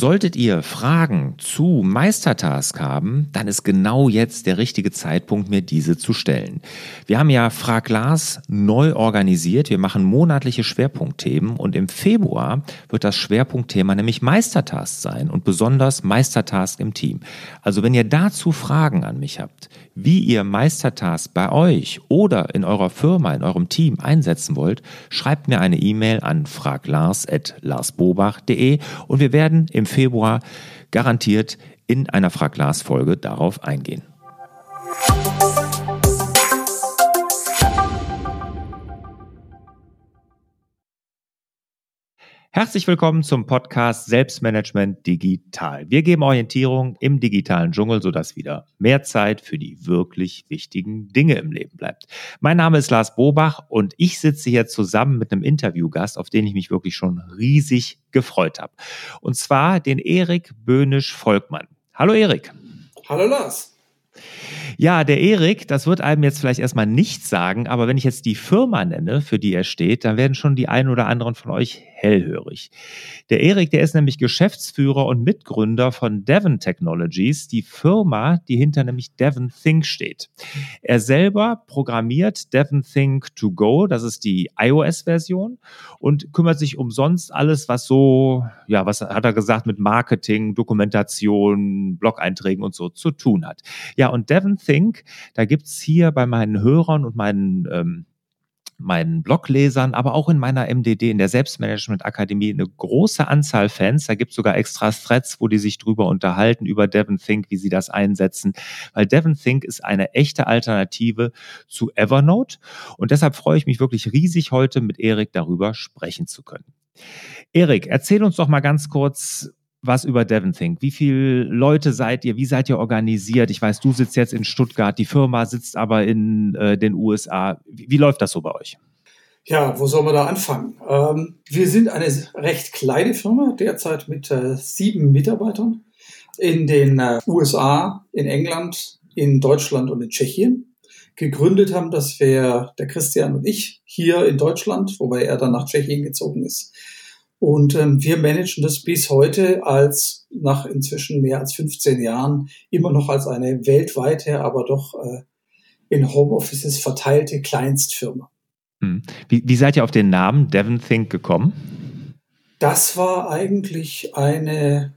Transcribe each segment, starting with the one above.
Solltet ihr Fragen zu Meistertask haben, dann ist genau jetzt der richtige Zeitpunkt, mir diese zu stellen. Wir haben ja Frag Lars neu organisiert. Wir machen monatliche Schwerpunktthemen und im Februar wird das Schwerpunktthema nämlich Meistertask sein und besonders Meistertask im Team. Also wenn ihr dazu Fragen an mich habt, wie ihr Meistertask bei euch oder in eurer Firma, in eurem Team einsetzen wollt, schreibt mir eine E-Mail an fraglars.larsbobach.de und wir werden im Februar garantiert in einer Frag Lars Folge darauf eingehen. Herzlich willkommen zum Podcast Selbstmanagement Digital. Wir geben Orientierung im digitalen Dschungel, sodass wieder mehr Zeit für die wirklich wichtigen Dinge im Leben bleibt. Mein Name ist Lars Bobach und ich sitze hier zusammen mit einem Interviewgast, auf den ich mich wirklich schon riesig gefreut habe. Und zwar den Erik Böhnisch-Volkmann. Hallo Erik. Hallo Lars. Ja, der Erik, das wird einem jetzt vielleicht erstmal nichts sagen, aber wenn ich jetzt die Firma nenne, für die er steht, dann werden schon die einen oder anderen von euch hellhörig. Der Erik, der ist nämlich Geschäftsführer und Mitgründer von Devon Technologies, die Firma, die hinter nämlich Devon Think steht. Er selber programmiert Devon Think to Go, das ist die iOS-Version und kümmert sich um sonst alles, was so, ja, was hat er gesagt, mit Marketing, Dokumentation, Blog-Einträgen und so zu tun hat. Ja, und Devon Think, da gibt's hier bei meinen Hörern und meinen ähm, meinen Bloglesern, aber auch in meiner MDD, in der Selbstmanagement Akademie, eine große Anzahl Fans. Da gibt es sogar extra Threads, wo die sich drüber unterhalten, über Devon Think, wie sie das einsetzen. Weil Devon Think ist eine echte Alternative zu Evernote. Und deshalb freue ich mich wirklich riesig, heute mit Erik darüber sprechen zu können. Erik, erzähl uns doch mal ganz kurz, was über Devon Think. Wie viele Leute seid ihr? Wie seid ihr organisiert? Ich weiß, du sitzt jetzt in Stuttgart, die Firma sitzt aber in äh, den USA. Wie, wie, läuft das so bei euch? Ja, wo soll man da anfangen? Ähm, wir sind eine recht kleine Firma, derzeit mit äh, sieben Mitarbeitern in den äh, USA, in England, in Deutschland und in Tschechien. Gegründet haben, dass wir, der Christian und ich, hier in Deutschland, wobei er dann nach Tschechien gezogen ist, und ähm, wir managen das bis heute als nach inzwischen mehr als 15 Jahren immer noch als eine weltweite, aber doch äh, in Homeoffices verteilte Kleinstfirma. Hm. Wie, wie seid ihr auf den Namen Devon Think gekommen? Das war eigentlich eine.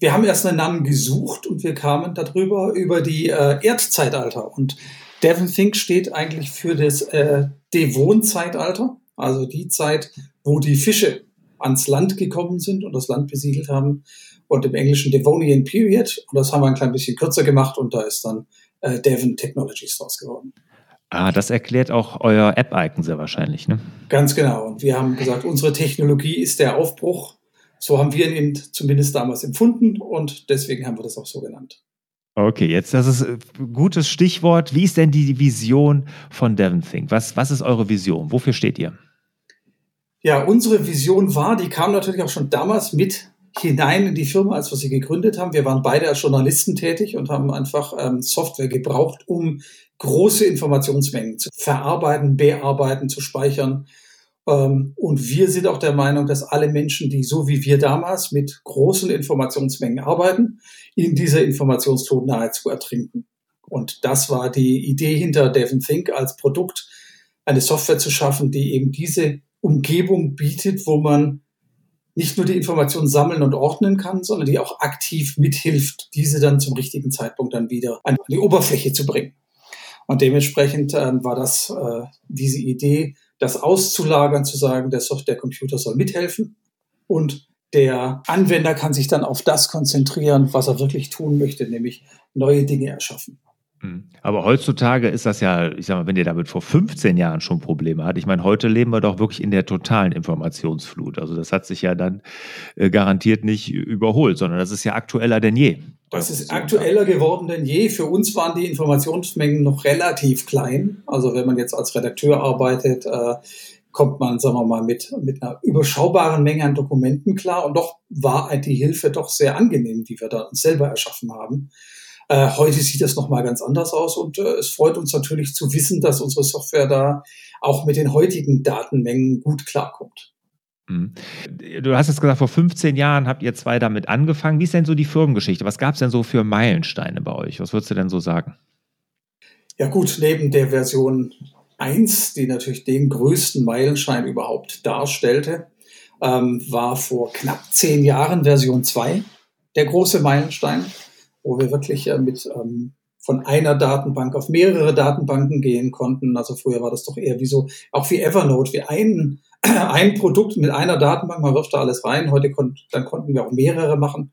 Wir haben erst einen Namen gesucht und wir kamen darüber über die äh, Erdzeitalter. Und Devon Think steht eigentlich für das äh, Devon-Zeitalter, also die Zeit, wo die Fische ans Land gekommen sind und das Land besiedelt haben. Und im Englischen Devonian Period. Und das haben wir ein klein bisschen kürzer gemacht und da ist dann äh, Devon Technologies draus geworden. Ah, das erklärt auch euer App-Icon sehr wahrscheinlich, ne? Ganz genau. Und wir haben gesagt, unsere Technologie ist der Aufbruch. So haben wir ihn zumindest damals empfunden und deswegen haben wir das auch so genannt. Okay, jetzt das ist ein äh, gutes Stichwort. Wie ist denn die Vision von Devon Think? Was, was ist eure Vision? Wofür steht ihr? Ja, unsere Vision war, die kam natürlich auch schon damals mit hinein in die Firma, als wir sie gegründet haben. Wir waren beide als Journalisten tätig und haben einfach ähm, Software gebraucht, um große Informationsmengen zu verarbeiten, bearbeiten, zu speichern. Ähm, und wir sind auch der Meinung, dass alle Menschen, die so wie wir damals mit großen Informationsmengen arbeiten, in dieser Informationsflut nahezu ertrinken. Und das war die Idee hinter Devon Think als Produkt, eine Software zu schaffen, die eben diese Umgebung bietet, wo man nicht nur die Informationen sammeln und ordnen kann, sondern die auch aktiv mithilft, diese dann zum richtigen Zeitpunkt dann wieder an die Oberfläche zu bringen. Und dementsprechend äh, war das äh, diese Idee, das auszulagern, zu sagen, der Softwarecomputer soll mithelfen und der Anwender kann sich dann auf das konzentrieren, was er wirklich tun möchte, nämlich neue Dinge erschaffen. Mhm. Aber heutzutage ist das ja, ich sag mal, wenn ihr damit vor 15 Jahren schon Probleme hat, ich meine, heute leben wir doch wirklich in der totalen Informationsflut. Also das hat sich ja dann äh, garantiert nicht überholt, sondern das ist ja aktueller denn je. Das ist aktueller geworden denn je. Für uns waren die Informationsmengen noch relativ klein. Also wenn man jetzt als Redakteur arbeitet, äh, kommt man, sagen wir mal, mit, mit einer überschaubaren Menge an Dokumenten klar. Und doch war die Hilfe doch sehr angenehm, die wir da selber erschaffen haben. Äh, heute sieht das nochmal ganz anders aus und äh, es freut uns natürlich zu wissen, dass unsere Software da auch mit den heutigen Datenmengen gut klarkommt. Mhm. Du hast es gesagt, vor 15 Jahren habt ihr zwei damit angefangen. Wie ist denn so die Firmengeschichte? Was gab es denn so für Meilensteine bei euch? Was würdest du denn so sagen? Ja gut, neben der Version 1, die natürlich den größten Meilenstein überhaupt darstellte, ähm, war vor knapp zehn Jahren Version 2 der große Meilenstein, wo wir wirklich äh, mit ähm, von einer Datenbank auf mehrere Datenbanken gehen konnten. Also früher war das doch eher wie so, auch wie Evernote, wie ein, ein Produkt mit einer Datenbank, man wirft da alles rein. Heute kon dann konnten wir auch mehrere machen.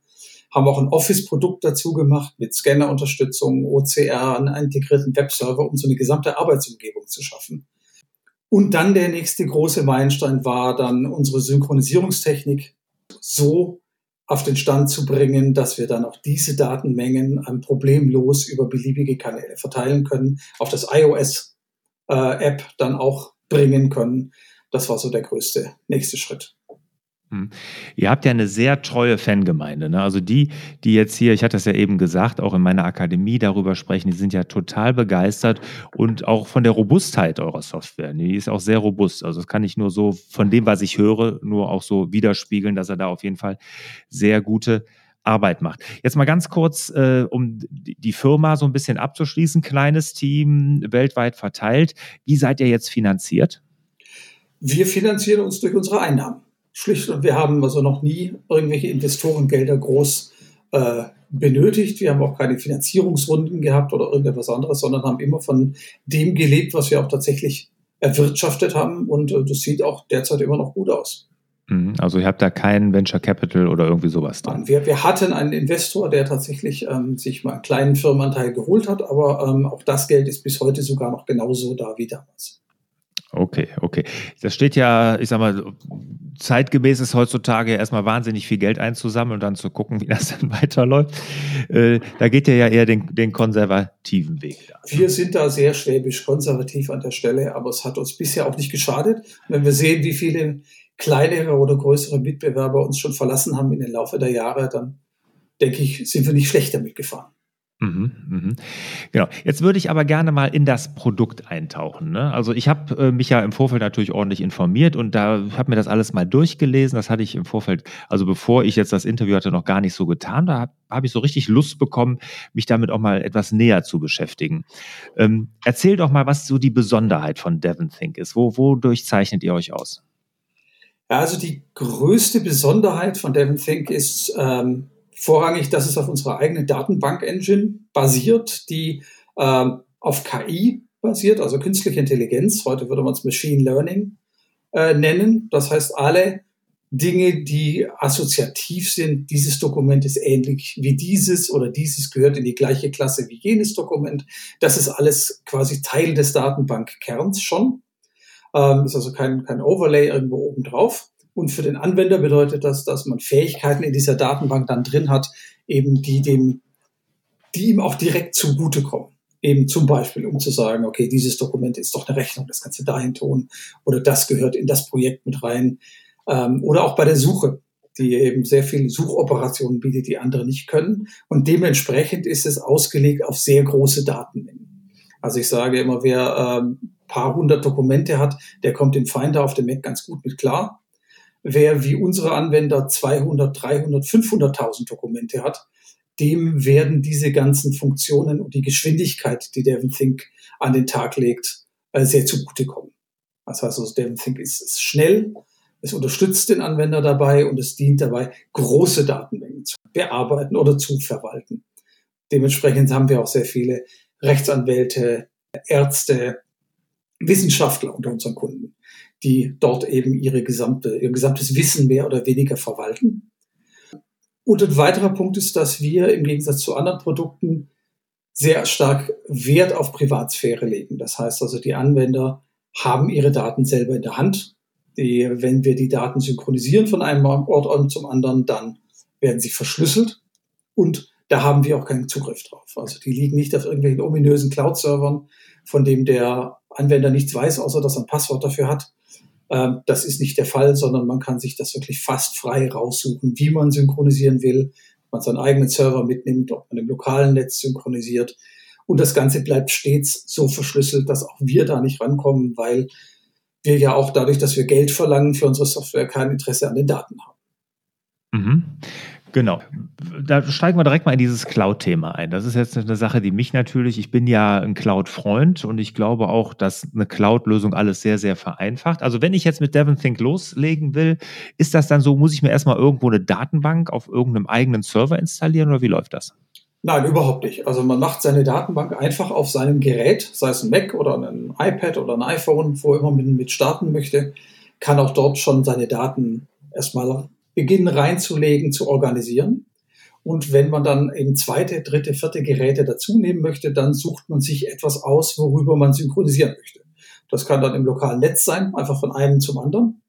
Haben auch ein Office-Produkt dazu gemacht mit Scanner-Unterstützung, OCR, einen integrierten Webserver, um so eine gesamte Arbeitsumgebung zu schaffen. Und dann der nächste große Meilenstein war dann unsere Synchronisierungstechnik so auf den Stand zu bringen, dass wir dann auch diese Datenmengen problemlos über beliebige Kanäle verteilen können, auf das iOS-App äh, dann auch bringen können. Das war so der größte nächste Schritt. Hm. Ihr habt ja eine sehr treue Fangemeinde. Ne? Also die, die jetzt hier, ich hatte es ja eben gesagt, auch in meiner Akademie darüber sprechen, die sind ja total begeistert und auch von der Robustheit eurer Software. Die ist auch sehr robust. Also das kann ich nur so von dem, was ich höre, nur auch so widerspiegeln, dass er da auf jeden Fall sehr gute Arbeit macht. Jetzt mal ganz kurz, äh, um die Firma so ein bisschen abzuschließen. Kleines Team, weltweit verteilt. Wie seid ihr jetzt finanziert? Wir finanzieren uns durch unsere Einnahmen schlicht und wir haben also noch nie irgendwelche Investorengelder groß äh, benötigt. Wir haben auch keine Finanzierungsrunden gehabt oder irgendetwas anderes, sondern haben immer von dem gelebt, was wir auch tatsächlich erwirtschaftet haben. Und äh, das sieht auch derzeit immer noch gut aus. Mhm. Also ihr habt da keinen Venture Capital oder irgendwie sowas dran? Wir, wir hatten einen Investor, der tatsächlich ähm, sich mal einen kleinen Firmenanteil geholt hat, aber ähm, auch das Geld ist bis heute sogar noch genauso da wie damals. Okay, okay. Das steht ja, ich sag mal, zeitgemäß ist heutzutage erstmal wahnsinnig viel Geld einzusammeln und dann zu gucken, wie das dann weiterläuft. Äh, da geht ihr ja eher den, den konservativen Weg. Wir sind da sehr schwäbisch konservativ an der Stelle, aber es hat uns bisher auch nicht geschadet. Wenn wir sehen, wie viele kleinere oder größere Mitbewerber uns schon verlassen haben in den Laufe der Jahre, dann denke ich, sind wir nicht schlecht damit gefahren. Mhm, mhm. Genau. Jetzt würde ich aber gerne mal in das Produkt eintauchen. Ne? Also ich habe äh, mich ja im Vorfeld natürlich ordentlich informiert und da habe mir das alles mal durchgelesen. Das hatte ich im Vorfeld, also bevor ich jetzt das Interview hatte, noch gar nicht so getan. Da habe hab ich so richtig Lust bekommen, mich damit auch mal etwas näher zu beschäftigen. Ähm, erzähl doch mal, was so die Besonderheit von Devon Think ist. Wo, wodurch zeichnet ihr euch aus? Ja, also die größte Besonderheit von Devon Think ist ähm, vorrangig, dass es auf unserer eigenen Datenbank-Engine basiert, die ähm, auf KI basiert, also künstliche Intelligenz. Heute würde man es Machine Learning äh, nennen. Das heißt, alle Dinge, die assoziativ sind, dieses Dokument ist ähnlich wie dieses oder dieses gehört in die gleiche Klasse wie jenes Dokument. Das ist alles quasi Teil des Datenbankkerns schon. Ähm, ist also kein, kein Overlay irgendwo oben drauf. Und für den Anwender bedeutet das, dass man Fähigkeiten in dieser Datenbank dann drin hat, eben die dem, die ihm auch direkt zugutekommen. Eben zum Beispiel, um zu sagen, okay, dieses Dokument ist doch eine Rechnung, das kannst du dahin tun oder das gehört in das Projekt mit rein. Ähm, oder auch bei der Suche, die eben sehr viele Suchoperationen bietet, die andere nicht können. Und dementsprechend ist es ausgelegt auf sehr große Datenmengen. Also ich sage immer, wer ähm, paar hundert Dokumente hat, der kommt im Finder auf dem Mac ganz gut mit klar. Wer wie unsere Anwender 200, 300, 500.000 Dokumente hat, dem werden diese ganzen Funktionen und die Geschwindigkeit, die Devon Think an den Tag legt, äh, sehr zugutekommen. Das heißt also, Devon Think ist, ist schnell, es unterstützt den Anwender dabei und es dient dabei, große Datenmengen zu bearbeiten oder zu verwalten. Dementsprechend haben wir auch sehr viele Rechtsanwälte, Ärzte, Wissenschaftler unter unseren Kunden die dort eben ihre gesamte, ihr gesamtes Wissen mehr oder weniger verwalten. Und ein weiterer Punkt ist, dass wir im Gegensatz zu anderen Produkten sehr stark Wert auf Privatsphäre legen. Das heißt also, die Anwender haben ihre Daten selber in der Hand. Die, wenn wir die Daten synchronisieren von einem Ort zum anderen, dann werden sie verschlüsselt und da haben wir auch keinen Zugriff drauf. Also die liegen nicht auf irgendwelchen ominösen Cloud-Servern, von dem der Anwender nichts weiß, außer dass er ein Passwort dafür hat. Ähm, das ist nicht der Fall, sondern man kann sich das wirklich fast frei raussuchen, wie man synchronisieren will, ob man seinen eigenen Server mitnimmt, ob man im lokalen Netz synchronisiert. Und das Ganze bleibt stets so verschlüsselt, dass auch wir da nicht rankommen, weil wir ja auch dadurch, dass wir Geld verlangen für unsere Software, kein Interesse an den Daten haben. Mhm. Genau. Da steigen wir direkt mal in dieses Cloud-Thema ein. Das ist jetzt eine Sache, die mich natürlich, ich bin ja ein Cloud-Freund und ich glaube auch, dass eine Cloud-Lösung alles sehr, sehr vereinfacht. Also wenn ich jetzt mit DevonThink loslegen will, ist das dann so, muss ich mir erstmal irgendwo eine Datenbank auf irgendeinem eigenen Server installieren oder wie läuft das? Nein, überhaupt nicht. Also man macht seine Datenbank einfach auf seinem Gerät, sei es ein Mac oder ein iPad oder ein iPhone, wo immer man mit starten möchte, kann auch dort schon seine Daten erstmal beginnen reinzulegen, zu organisieren. Und wenn man dann eben zweite, dritte, vierte Geräte dazu nehmen möchte, dann sucht man sich etwas aus, worüber man synchronisieren möchte. Das kann dann im lokalen Netz sein, einfach von einem zum anderen.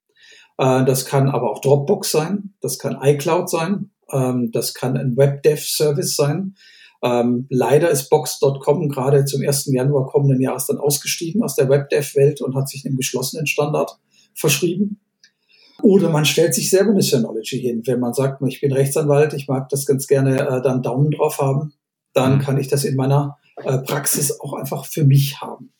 Äh, das kann aber auch Dropbox sein, das kann iCloud sein, ähm, das kann ein WebDev-Service sein. Ähm, leider ist Box.com gerade zum 1. Januar kommenden Jahres dann ausgestiegen aus der WebDev-Welt und hat sich einem geschlossenen Standard verschrieben. Oder man stellt sich selber eine Synology hin. Wenn man sagt, ich bin Rechtsanwalt, ich mag das ganz gerne äh, dann Daumen drauf haben, dann mhm. kann ich das in meiner äh, Praxis auch einfach für mich haben.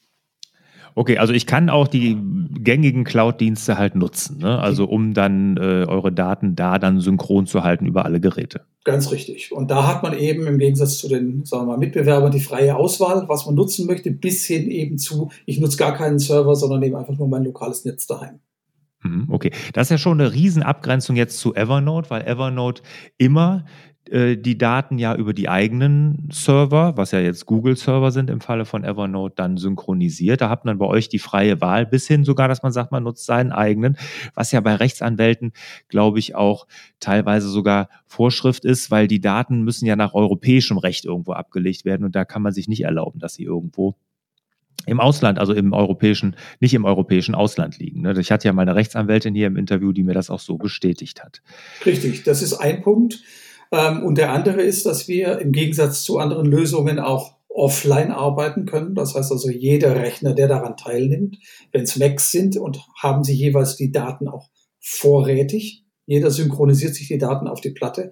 Okay, also ich kann auch die gängigen Cloud-Dienste halt nutzen, ne? also um dann äh, eure Daten da dann synchron zu halten über alle Geräte. Ganz richtig. Und da hat man eben im Gegensatz zu den sagen wir mal, Mitbewerbern die freie Auswahl, was man nutzen möchte, bis hin eben zu, ich nutze gar keinen Server, sondern eben einfach nur mein lokales Netz daheim. Mhm, okay, das ist ja schon eine Riesenabgrenzung jetzt zu Evernote, weil Evernote immer äh, die Daten ja über die eigenen Server, was ja jetzt Google-Server sind im Falle von Evernote, dann synchronisiert. Da hat man bei euch die freie Wahl, bis hin sogar, dass man sagt, man nutzt seinen eigenen, was ja bei Rechtsanwälten, glaube ich, auch teilweise sogar Vorschrift ist, weil die Daten müssen ja nach europäischem Recht irgendwo abgelegt werden und da kann man sich nicht erlauben, dass sie irgendwo im Ausland, also im europäischen, nicht im europäischen Ausland liegen. Ne? Ich hatte ja meine Rechtsanwältin hier im Interview, die mir das auch so bestätigt hat. Richtig, das ist ein Punkt. Ähm, und der andere ist, dass wir im Gegensatz zu anderen Lösungen auch offline arbeiten können. Das heißt also, jeder Rechner, der daran teilnimmt, wenn es Macs sind und haben sie jeweils die Daten auch vorrätig. Jeder synchronisiert sich die Daten auf die Platte.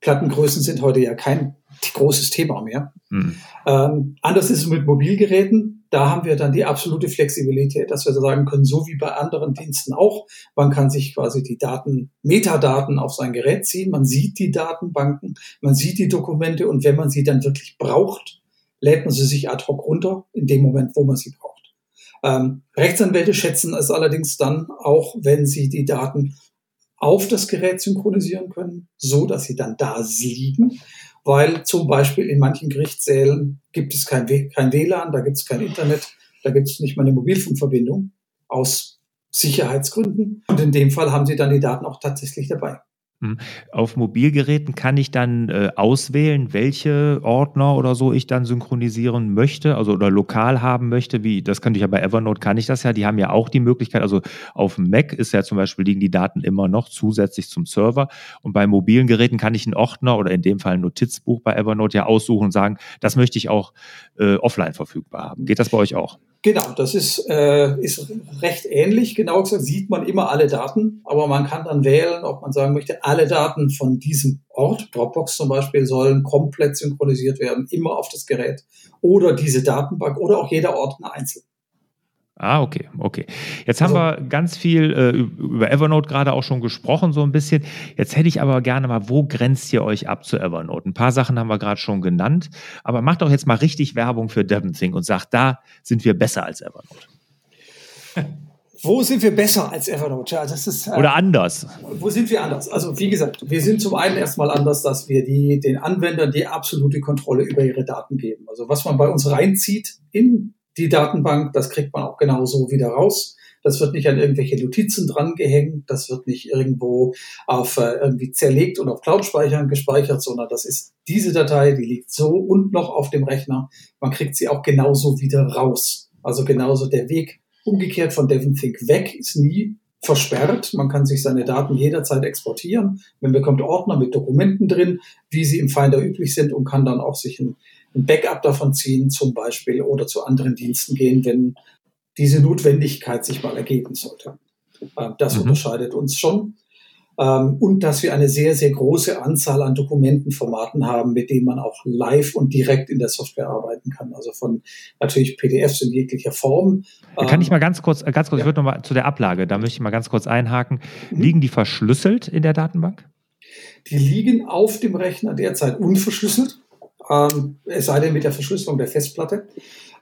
Plattengrößen sind heute ja kein großes Thema mehr. Mhm. Ähm, anders ist es mit Mobilgeräten. Da haben wir dann die absolute Flexibilität, dass wir sagen können, so wie bei anderen Diensten auch, man kann sich quasi die Daten, Metadaten auf sein Gerät ziehen, man sieht die Datenbanken, man sieht die Dokumente und wenn man sie dann wirklich braucht, lädt man sie sich ad hoc runter, in dem Moment, wo man sie braucht. Ähm, Rechtsanwälte schätzen es allerdings dann auch, wenn sie die Daten auf das Gerät synchronisieren können, so dass sie dann da liegen weil zum Beispiel in manchen Gerichtssälen gibt es kein, kein WLAN, da gibt es kein Internet, da gibt es nicht mal eine Mobilfunkverbindung aus Sicherheitsgründen. Und in dem Fall haben sie dann die Daten auch tatsächlich dabei. Hm. Auf Mobilgeräten kann ich dann äh, auswählen, welche Ordner oder so ich dann synchronisieren möchte, also oder lokal haben möchte. Wie das könnte ich ja bei Evernote kann ich das ja. Die haben ja auch die Möglichkeit. Also auf dem Mac ist ja zum Beispiel liegen die Daten immer noch zusätzlich zum Server und bei mobilen Geräten kann ich einen Ordner oder in dem Fall ein Notizbuch bei Evernote ja aussuchen und sagen, das möchte ich auch äh, offline verfügbar haben. Geht das bei euch auch? Genau, das ist, äh, ist recht ähnlich. Genau gesagt sieht man immer alle Daten, aber man kann dann wählen, ob man sagen möchte, alle Daten von diesem Ort, Dropbox zum Beispiel, sollen komplett synchronisiert werden, immer auf das Gerät oder diese Datenbank oder auch jeder Ordner einzeln. Ah, okay, okay. Jetzt haben also, wir ganz viel äh, über Evernote gerade auch schon gesprochen, so ein bisschen. Jetzt hätte ich aber gerne mal, wo grenzt ihr euch ab zu Evernote? Ein paar Sachen haben wir gerade schon genannt, aber macht doch jetzt mal richtig Werbung für DevonThink und sagt, da sind wir besser als Evernote. Wo sind wir besser als Evernote? Ja, das ist, äh, Oder anders. Wo sind wir anders? Also wie gesagt, wir sind zum einen erstmal anders, dass wir die, den Anwendern die absolute Kontrolle über ihre Daten geben. Also was man bei uns reinzieht in die Datenbank, das kriegt man auch genauso wieder raus. Das wird nicht an irgendwelche Notizen dran gehängt, das wird nicht irgendwo auf äh, irgendwie zerlegt und auf Cloud-Speichern gespeichert, sondern das ist diese Datei, die liegt so und noch auf dem Rechner. Man kriegt sie auch genauso wieder raus. Also genauso der Weg umgekehrt von DevonThink weg ist nie versperrt. Man kann sich seine Daten jederzeit exportieren. Man bekommt Ordner mit Dokumenten drin, wie sie im Finder üblich sind und kann dann auch sich ein ein Backup davon ziehen zum Beispiel oder zu anderen Diensten gehen, wenn diese Notwendigkeit sich mal ergeben sollte. Äh, das mhm. unterscheidet uns schon. ähm, und dass wir eine sehr, sehr große Anzahl an Dokumentenformaten haben, mit denen man auch live und direkt in der Software arbeiten kann. Also von natürlich PDFs in jeglicher Form. Kann ich ähm, mal ganz kurz, äh, ganz kurz, ja. ich würde noch mal zu der Ablage, da möchte ich mal ganz kurz einhaken. Mhm. Liegen die verschlüsselt in der Datenbank? Die liegen auf dem Rechner derzeit unverschlüsselt, ähm, es sei denn mit der Verschlüsselung der Festplatte.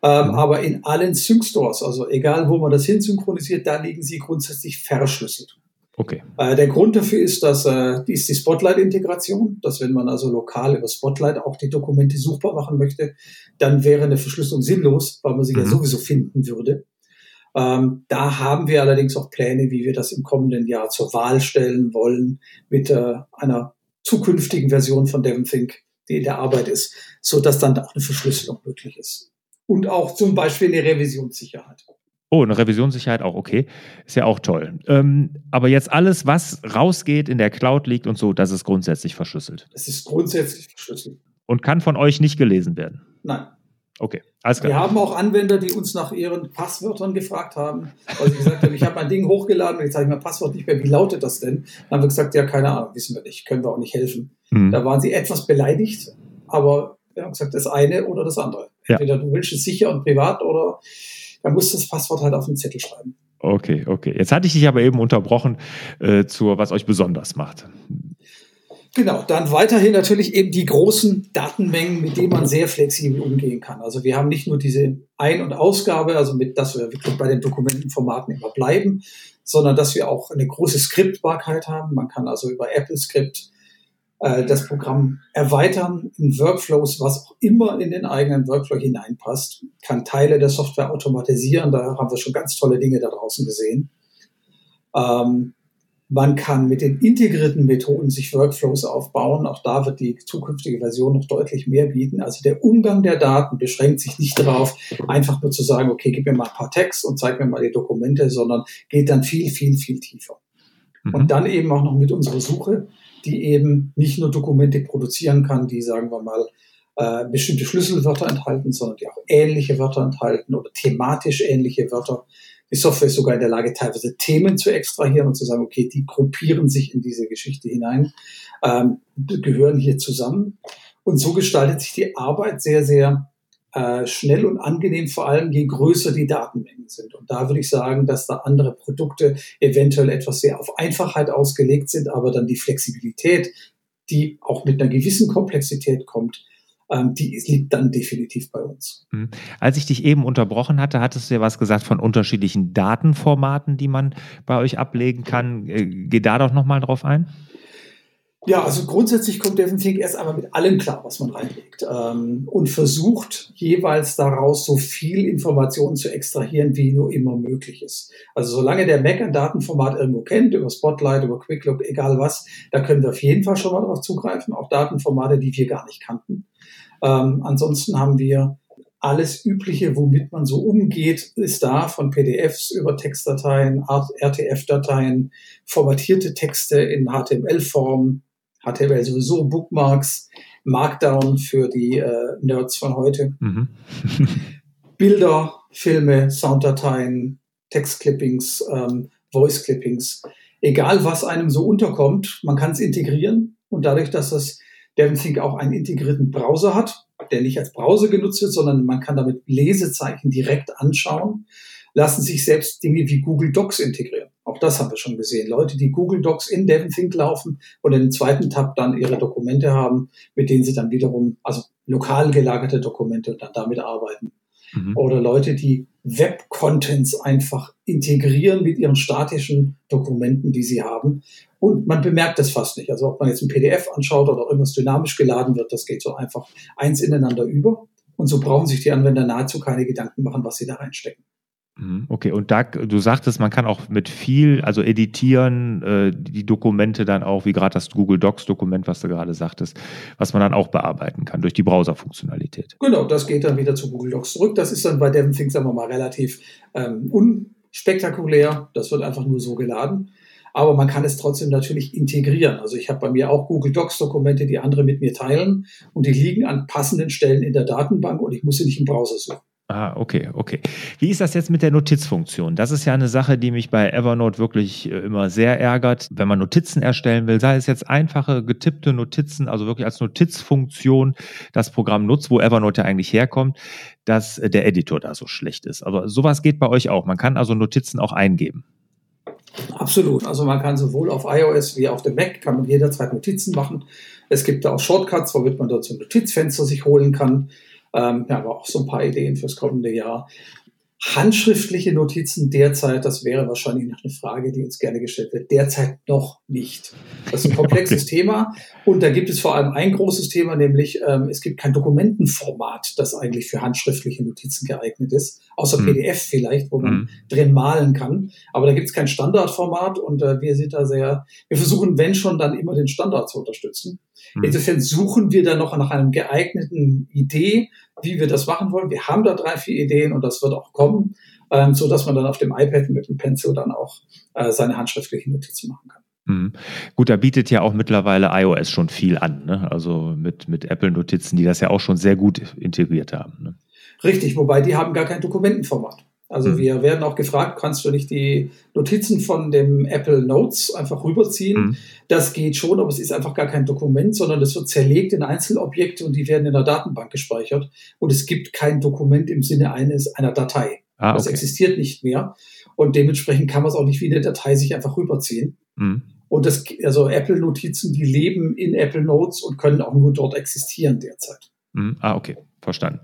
Ähm, mhm. Aber in allen Sync-Stores, also egal wo man das hinsynchronisiert, da liegen sie grundsätzlich verschlüsselt. Okay. Äh, der Grund dafür ist, dass äh, die ist die Spotlight-Integration, dass wenn man also lokal über Spotlight auch die Dokumente suchbar machen möchte, dann wäre eine Verschlüsselung sinnlos, weil man sie mhm. ja sowieso finden würde. Ähm, da haben wir allerdings auch Pläne, wie wir das im kommenden Jahr zur Wahl stellen wollen mit äh, einer zukünftigen Version von DevonThink, die in der Arbeit ist, so dass dann auch eine Verschlüsselung möglich ist. Und auch zum Beispiel eine Revisionssicherheit. Oh, eine Revisionssicherheit auch, okay. Ist ja auch toll. Ähm, aber jetzt alles, was rausgeht, in der Cloud liegt und so, das ist grundsätzlich verschlüsselt. Es ist grundsätzlich verschlüsselt. Und kann von euch nicht gelesen werden? Nein. Okay. Wir haben auch Anwender, die uns nach ihren Passwörtern gefragt haben, weil sie gesagt haben, ich habe mein Ding hochgeladen und jetzt habe ich mein Passwort nicht mehr. Wie lautet das denn? Dann haben wir gesagt, ja, keine Ahnung, wissen wir nicht, können wir auch nicht helfen. Mhm. Da waren sie etwas beleidigt, aber wir haben gesagt, das eine oder das andere. Entweder ja. du willst es sicher und privat oder dann musst du das Passwort halt auf den Zettel schreiben. Okay, okay. Jetzt hatte ich dich aber eben unterbrochen äh, zu, was euch besonders macht. Genau, dann weiterhin natürlich eben die großen Datenmengen, mit denen man sehr flexibel umgehen kann. Also wir haben nicht nur diese Ein- und Ausgabe, also mit, dass wir wirklich bei den Dokumentenformaten immer bleiben, sondern dass wir auch eine große Skriptbarkeit haben. Man kann also über Apple Script äh, das Programm erweitern in Workflows, was auch immer in den eigenen Workflow hineinpasst, kann Teile der Software automatisieren. Da haben wir schon ganz tolle Dinge da draußen gesehen. Ähm, man kann mit den integrierten Methoden sich Workflows aufbauen. Auch da wird die zukünftige Version noch deutlich mehr bieten. Also der Umgang der Daten beschränkt sich nicht darauf, einfach nur zu sagen, okay, gib mir mal ein paar Text und zeig mir mal die Dokumente, sondern geht dann viel, viel, viel tiefer. Mhm. Und dann eben auch noch mit unserer Suche, die eben nicht nur Dokumente produzieren kann, die, sagen wir mal, äh, bestimmte Schlüsselwörter enthalten, sondern die auch ähnliche Wörter enthalten oder thematisch ähnliche Wörter. Die Software ist sogar in der Lage, teilweise Themen zu extrahieren und zu sagen, okay, die gruppieren sich in diese Geschichte hinein, ähm, gehören hier zusammen. Und so gestaltet sich die Arbeit sehr, sehr äh, schnell und angenehm, vor allem je größer die Datenmengen sind. Und da würde ich sagen, dass da andere Produkte eventuell etwas sehr auf Einfachheit ausgelegt sind, aber dann die Flexibilität, die auch mit einer gewissen Komplexität kommt, ähm, die liegt dann definitiv bei uns. Mhm. Als ich dich eben unterbrochen hatte, hattest du ja was gesagt von unterschiedlichen Datenformaten, die man bei euch ablegen kann. Äh, geh da doch nochmal drauf ein. Ja, also grundsätzlich kommt Devonthink erst einmal mit allem klar, was man reinlegt ähm, und versucht jeweils daraus so viel Informationen zu extrahieren, wie nur immer möglich ist. Also solange der Mac ein Datenformat irgendwo kennt, über Spotlight, über QuickLook, egal was, da können wir auf jeden Fall schon mal darauf zugreifen, auch Datenformate, die wir gar nicht kannten. Ähm, ansonsten haben wir alles Übliche, womit man so umgeht, ist da, von PDFs über Textdateien, RTF-Dateien, formatierte Texte in HTML-Form, HTML sowieso, Bookmarks, Markdown für die äh, Nerds von heute. Mhm. Bilder, Filme, Sounddateien, Textclippings, ähm, Voice-Clippings. Egal, was einem so unterkommt, man kann es integrieren. Und dadurch, dass das DevonThink auch einen integrierten Browser hat, der nicht als Browser genutzt wird, sondern man kann damit Lesezeichen direkt anschauen, lassen sich selbst Dinge wie Google Docs integrieren. Auch das haben wir schon gesehen. Leute, die Google Docs in DevonThink laufen und in den zweiten Tab dann ihre Dokumente haben, mit denen sie dann wiederum, also lokal gelagerte Dokumente und dann damit arbeiten. Mhm. Oder Leute, die Web-Contents einfach integrieren mit ihren statischen Dokumenten, die sie haben. Und man bemerkt das fast nicht. Also ob man jetzt ein PDF anschaut oder irgendwas dynamisch geladen wird, das geht so einfach eins ineinander über. Und so brauchen sich die Anwender nahezu keine Gedanken machen, was sie da reinstecken. Mhm, okay, und da, du sagtest, man kann auch mit viel, also editieren, äh, die Dokumente dann auch, wie gerade das Google Docs-Dokument, was du gerade sagtest, was man dann auch bearbeiten kann durch die Browser-Funktionalität. Genau, das geht dann wieder zu Google Docs zurück. Das ist dann bei DevonThink, sagen wir mal, relativ ähm, unspektakulär. Das wird einfach nur so geladen. Aber man kann es trotzdem natürlich integrieren. Also ich habe bei mir auch Google Docs-Dokumente, die andere mit mir teilen und die liegen an passenden Stellen in der Datenbank und ich muss sie nicht im Browser suchen. Ah, okay, okay. Wie ist das jetzt mit der Notizfunktion? Das ist ja eine Sache, die mich bei Evernote wirklich äh, immer sehr ärgert. Wenn man Notizen erstellen will, sei es jetzt einfache getippte Notizen, also wirklich als Notizfunktion das Programm nutzt, wo Evernote ja eigentlich herkommt, dass äh, der Editor da so schlecht ist. Aber sowas geht bei euch auch. Man kann also Notizen auch eingeben. Absolut. Also man kann sowohl auf iOS wie auf dem Mac kann man jederzeit Notizen machen. Es gibt da auch Shortcuts, womit man dort so ein Notizfenster sich holen kann. Ähm, ja, aber auch so ein paar Ideen fürs kommende Jahr. Handschriftliche Notizen derzeit, das wäre wahrscheinlich noch eine Frage, die uns gerne gestellt wird. Derzeit noch nicht. Das ist ein komplexes okay. Thema. Und da gibt es vor allem ein großes Thema, nämlich ähm, es gibt kein Dokumentenformat, das eigentlich für handschriftliche Notizen geeignet ist. Außer mhm. PDF vielleicht, wo man mhm. drin malen kann. Aber da gibt es kein Standardformat und äh, wir sind da sehr, wir versuchen, wenn schon, dann immer den Standard zu unterstützen. Mhm. Insofern suchen wir dann noch nach einem geeigneten Idee, wie wir das machen wollen. Wir haben da drei, vier Ideen und das wird auch kommen, ähm, so dass man dann auf dem iPad mit dem Pencil dann auch äh, seine handschriftlichen Notizen machen kann. Mhm. Gut, da bietet ja auch mittlerweile iOS schon viel an, ne? also mit, mit Apple-Notizen, die das ja auch schon sehr gut integriert haben. Ne? Richtig, wobei die haben gar kein Dokumentenformat. Also mhm. wir werden auch gefragt, kannst du nicht die Notizen von dem Apple Notes einfach rüberziehen? Mhm. Das geht schon, aber es ist einfach gar kein Dokument, sondern es wird zerlegt in Einzelobjekte und die werden in der Datenbank gespeichert. Und es gibt kein Dokument im Sinne eines einer Datei. Ah, okay. Das existiert nicht mehr. Und dementsprechend kann man es auch nicht wie eine Datei sich einfach rüberziehen. Mhm. Und das, also Apple-Notizen, die leben in Apple Notes und können auch nur dort existieren derzeit. Mhm. Ah, okay. Verstanden.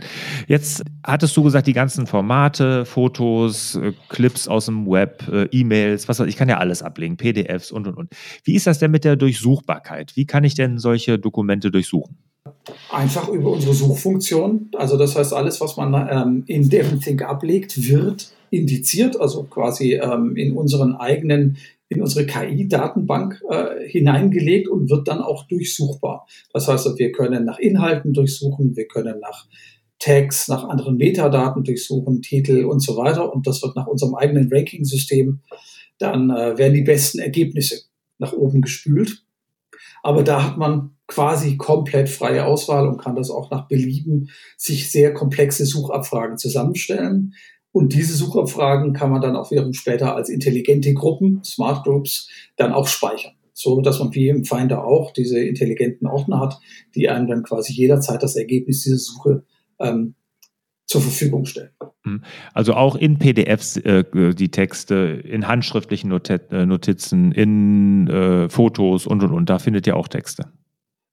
Jetzt hattest du gesagt, die ganzen Formate, Fotos, äh, Clips aus dem Web, äh, E-Mails, was weiß ich, kann ja alles ablegen, PDFs und und und. Wie ist das denn mit der Durchsuchbarkeit? Wie kann ich denn solche Dokumente durchsuchen? Einfach über unsere Suchfunktion. Also das heißt, alles, was man ähm, in DevonThink ablegt, wird indiziert, also quasi ähm, in unseren eigenen in unsere KI-Datenbank äh, hineingelegt und wird dann auch durchsuchbar. Das heißt, wir können nach Inhalten durchsuchen, wir können nach Tags, nach anderen Metadaten durchsuchen, Titel und so weiter. Und das wird nach unserem eigenen Ranking-System dann äh, werden die besten Ergebnisse nach oben gespült. Aber da hat man quasi komplett freie Auswahl und kann das auch nach Belieben sich sehr komplexe Suchabfragen zusammenstellen. Und diese Suchabfragen kann man dann auch wiederum später als intelligente Gruppen, Smart Groups, dann auch speichern. So dass man wie im Finder auch diese intelligenten Ordner hat, die einem dann quasi jederzeit das Ergebnis dieser Suche ähm, zur Verfügung stellen. Mhm. Also auch in PDFs äh, die Texte, in handschriftlichen äh, Notizen, in äh, Fotos und und und. Da findet ihr auch Texte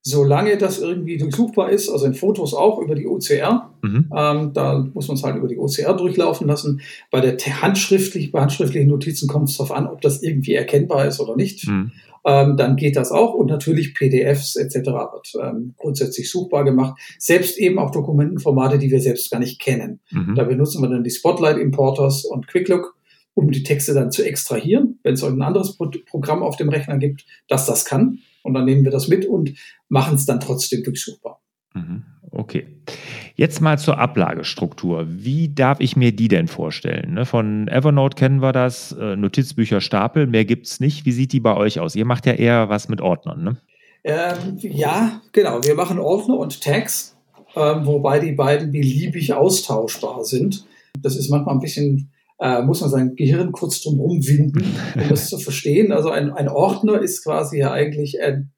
solange das irgendwie durchsuchbar ist, also in Fotos auch über die OCR. Mhm. Ähm, da muss man es halt über die OCR durchlaufen lassen. Bei der handschriftlich, bei handschriftlichen Notizen kommt es darauf an, ob das irgendwie erkennbar ist oder nicht. Mhm. Ähm, dann geht das auch und natürlich PDFs etc. wird ähm, grundsätzlich suchbar gemacht. Selbst eben auch Dokumentenformate, die wir selbst gar nicht kennen. Mhm. Da benutzen wir dann die Spotlight Importers und QuickLook, um die Texte dann zu extrahieren, wenn es irgendein anderes Pro Programm auf dem Rechner gibt, das das kann. Und dann nehmen wir das mit und machen es dann trotzdem durchsuchbar. Mhm. Okay. Jetzt mal zur Ablagestruktur. Wie darf ich mir die denn vorstellen? Ne, von Evernote kennen wir das, äh, Notizbücher Stapel, mehr gibt es nicht. Wie sieht die bei euch aus? Ihr macht ja eher was mit Ordnern, ne? Ähm, ja, genau. Wir machen Ordner und Tags, ähm, wobei die beiden beliebig austauschbar sind. Das ist manchmal ein bisschen äh, muss man sein Gehirn kurz drum rumwinden, um das zu verstehen. Also ein, ein Ordner ist quasi ja eigentlich ein,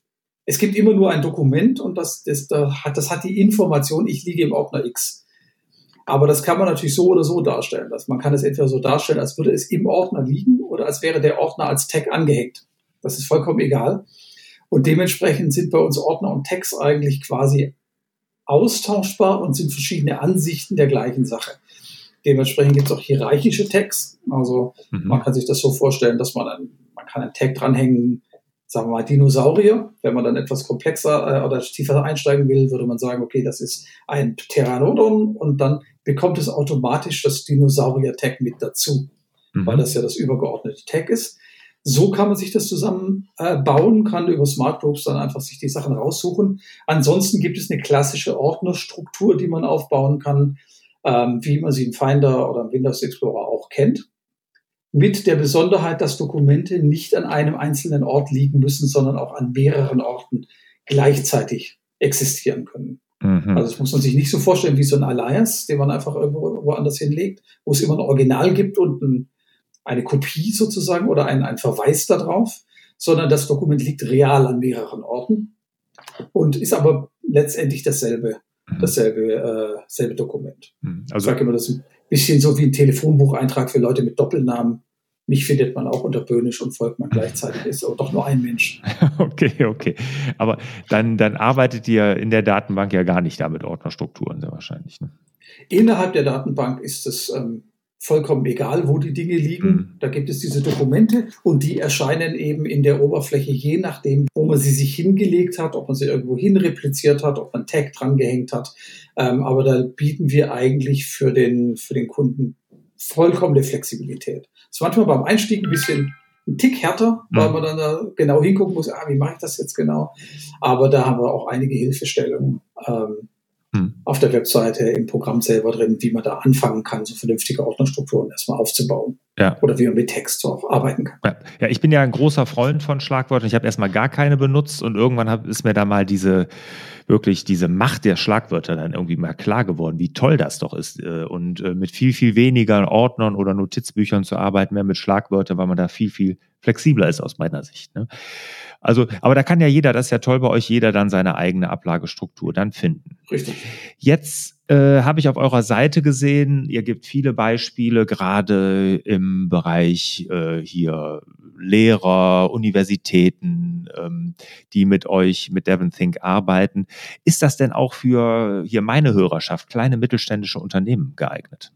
es gibt immer nur ein Dokument und das, das, das, hat, das hat die Information, ich liege im Ordner X. Aber das kann man natürlich so oder so darstellen. Dass man kann es entweder so darstellen, als würde es im Ordner liegen oder als wäre der Ordner als Tag angehängt. Das ist vollkommen egal. Und dementsprechend sind bei uns Ordner und Tags eigentlich quasi austauschbar und sind verschiedene Ansichten der gleichen Sache. Dementsprechend gibt es auch hierarchische Tags. Also mhm. man kann sich das so vorstellen, dass man ein, man kann einen Tag dranhängen, sagen wir mal Dinosaurier. Wenn man dann etwas komplexer äh, oder tiefer einsteigen will, würde man sagen, okay, das ist ein Pteranodon und dann bekommt es automatisch das Dinosaurier-Tag mit dazu, mhm. weil das ja das übergeordnete Tag ist. So kann man sich das zusammen äh, bauen, kann über Smart Groups dann einfach sich die Sachen raussuchen. Ansonsten gibt es eine klassische Ordnerstruktur, die man aufbauen kann ähm, wie man sie im Finder oder im Windows Explorer auch kennt. Mit der Besonderheit, dass Dokumente nicht an einem einzelnen Ort liegen müssen, sondern auch an mehreren Orten gleichzeitig existieren können. Mhm. Also das muss man sich nicht so vorstellen wie so ein Alias, den man einfach irgendwo woanders hinlegt, wo es immer ein Original gibt und ein, eine Kopie sozusagen oder ein, ein Verweis darauf, sondern das Dokument liegt real an mehreren Orten und ist aber letztendlich dasselbe. Dasselbe äh, selbe Dokument. Mhm. Also, ich sage immer, das ist ein bisschen so wie ein Telefonbucheintrag für Leute mit Doppelnamen. Mich findet man auch unter Böhnisch und folgt man gleichzeitig, ist aber doch nur ein Mensch. Okay, okay. Aber dann, dann arbeitet ihr in der Datenbank ja gar nicht da mit Ordnerstrukturen sehr wahrscheinlich. Ne? Innerhalb der Datenbank ist es ähm, vollkommen egal, wo die Dinge liegen. Mhm. Da gibt es diese Dokumente und die erscheinen eben in der Oberfläche, je nachdem, wo man sie sich hingelegt hat, ob man sie irgendwo hin repliziert hat, ob man Tag dran gehängt hat. Ähm, aber da bieten wir eigentlich für den, für den Kunden vollkommene Flexibilität. Das ist manchmal beim Einstieg ein bisschen ein Tick härter, weil mhm. man dann da genau hingucken muss, ah, wie mache ich das jetzt genau? Aber da haben wir auch einige Hilfestellungen ähm, hm. auf der Webseite im Programm selber drin, wie man da anfangen kann, so vernünftige Ordnerstrukturen erstmal aufzubauen. Ja. Oder wie man mit Text so auch arbeiten kann. Ja. ja, ich bin ja ein großer Freund von Schlagworten. Ich habe erstmal gar keine benutzt und irgendwann hab, ist mir da mal diese wirklich diese Macht der Schlagwörter dann irgendwie mal klar geworden, wie toll das doch ist. Äh, und äh, mit viel, viel weniger Ordnern oder Notizbüchern zu arbeiten, mehr mit Schlagwörtern, weil man da viel, viel flexibler ist aus meiner Sicht. Ne? Also, aber da kann ja jeder, das ist ja toll bei euch, jeder dann seine eigene Ablagestruktur dann finden. Richtig. Jetzt äh, habe ich auf eurer Seite gesehen, ihr gebt viele Beispiele, gerade im Bereich äh, hier Lehrer, Universitäten, ähm, die mit euch, mit Devon Think arbeiten. Ist das denn auch für hier meine Hörerschaft, kleine mittelständische Unternehmen geeignet?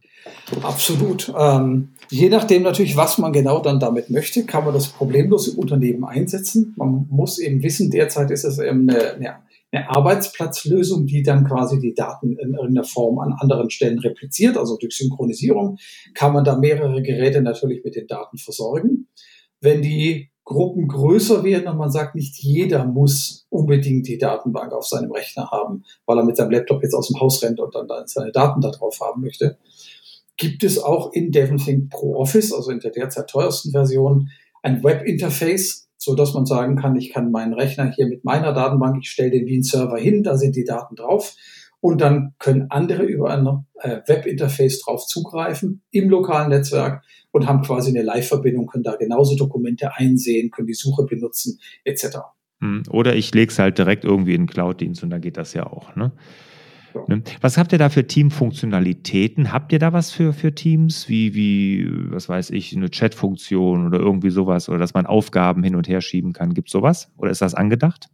Absolut. Ähm, je nachdem natürlich, was man genau dann damit möchte, kann man das problemlos im Unternehmen einsetzen. Man muss eben wissen, derzeit ist es eben eine, eine, eine Arbeitsplatzlösung, die dann quasi die Daten in irgendeiner Form an anderen Stellen repliziert. Also durch Synchronisierung kann man da mehrere Geräte natürlich mit den Daten versorgen. Wenn die Gruppen größer werden und man sagt, nicht jeder muss unbedingt die Datenbank auf seinem Rechner haben, weil er mit seinem Laptop jetzt aus dem Haus rennt und dann, dann seine Daten da drauf haben möchte, gibt es auch in DevonThink Pro Office, also in der derzeit teuersten Version, ein Webinterface, so dass man sagen kann, ich kann meinen Rechner hier mit meiner Datenbank, ich stelle den wie ein Server hin, da sind die Daten drauf und dann können andere über ein äh, Webinterface drauf zugreifen im lokalen Netzwerk und haben quasi eine Live-Verbindung, können da genauso Dokumente einsehen, können die Suche benutzen etc. Hm, oder ich lege es halt direkt irgendwie in den Cloud-Dienst und dann geht das ja auch. Ne? Ne? Was habt ihr da für Teamfunktionalitäten? Habt ihr da was für, für Teams? Wie, wie, was weiß ich, eine Chat-Funktion oder irgendwie sowas? Oder dass man Aufgaben hin und her schieben kann? Gibt es sowas? Oder ist das angedacht?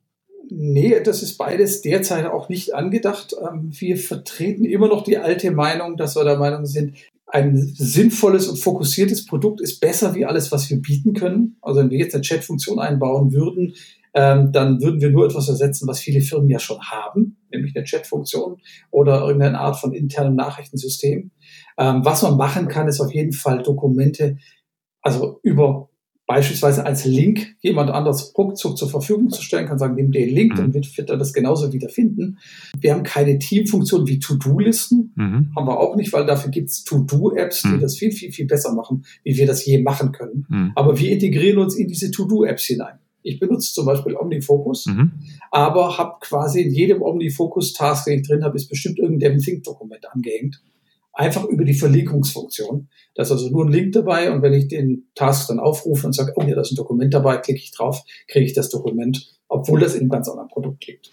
Nee, das ist beides derzeit auch nicht angedacht. Ähm, wir vertreten immer noch die alte Meinung, dass wir der Meinung sind, ein sinnvolles und fokussiertes Produkt ist besser wie alles, was wir bieten können. Also wenn wir jetzt eine Chat-Funktion einbauen würden, ähm, dann würden wir nur etwas ersetzen, was viele Firmen ja schon haben, nämlich eine Chat-Funktion oder irgendeine Art von internem Nachrichtensystem. Ähm, was man machen kann, ist auf jeden Fall Dokumente, also über beispielsweise als Link jemand anderes ruckzuck zur Verfügung zu stellen, kann sagen, nimm den Link, dann mhm. wird, er das genauso wiederfinden. Wir haben keine Teamfunktion wie To-Do-Listen, mhm. haben wir auch nicht, weil dafür gibt es To-Do-Apps, die mhm. das viel, viel, viel besser machen, wie wir das je machen können. Mhm. Aber wir integrieren uns in diese To-Do-Apps hinein. Ich benutze zum Beispiel OmniFocus, mhm. aber habe quasi in jedem OmniFocus-Task, den ich drin habe, ist bestimmt irgendein Think-Dokument angehängt. Einfach über die Verlinkungsfunktion. Da ist also nur ein Link dabei und wenn ich den Task dann aufrufe und sage, oh ja, da ist ein Dokument dabei, klicke ich drauf, kriege ich das Dokument, obwohl das in einem ganz anderen Produkt liegt.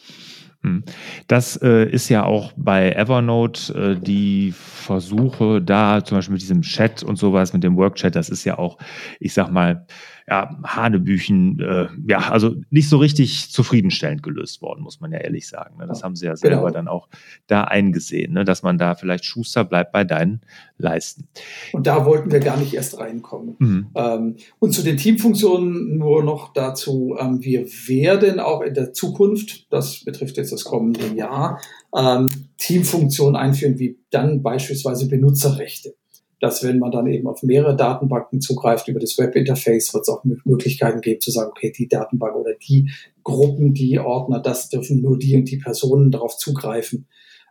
Hm. Das äh, ist ja auch bei Evernote äh, die Versuche da, zum Beispiel mit diesem Chat und sowas, mit dem Workchat, das ist ja auch, ich sag mal, ja, Hanebüchen, äh, ja, also nicht so richtig zufriedenstellend gelöst worden, muss man ja ehrlich sagen. Ne? Das haben sie ja selber genau. dann auch da eingesehen, ne? dass man da vielleicht Schuster bleibt bei deinen Leisten. Und da wollten wir gar nicht erst reinkommen. Mhm. Ähm, und zu den Teamfunktionen nur noch dazu, ähm, wir werden auch in der Zukunft, das betrifft jetzt das kommende Jahr, ähm, Teamfunktionen einführen, wie dann beispielsweise Benutzerrechte dass wenn man dann eben auf mehrere Datenbanken zugreift über das Webinterface, wird es auch Möglichkeiten geben zu sagen, okay, die Datenbank oder die Gruppen, die Ordner, das dürfen nur die und die Personen darauf zugreifen,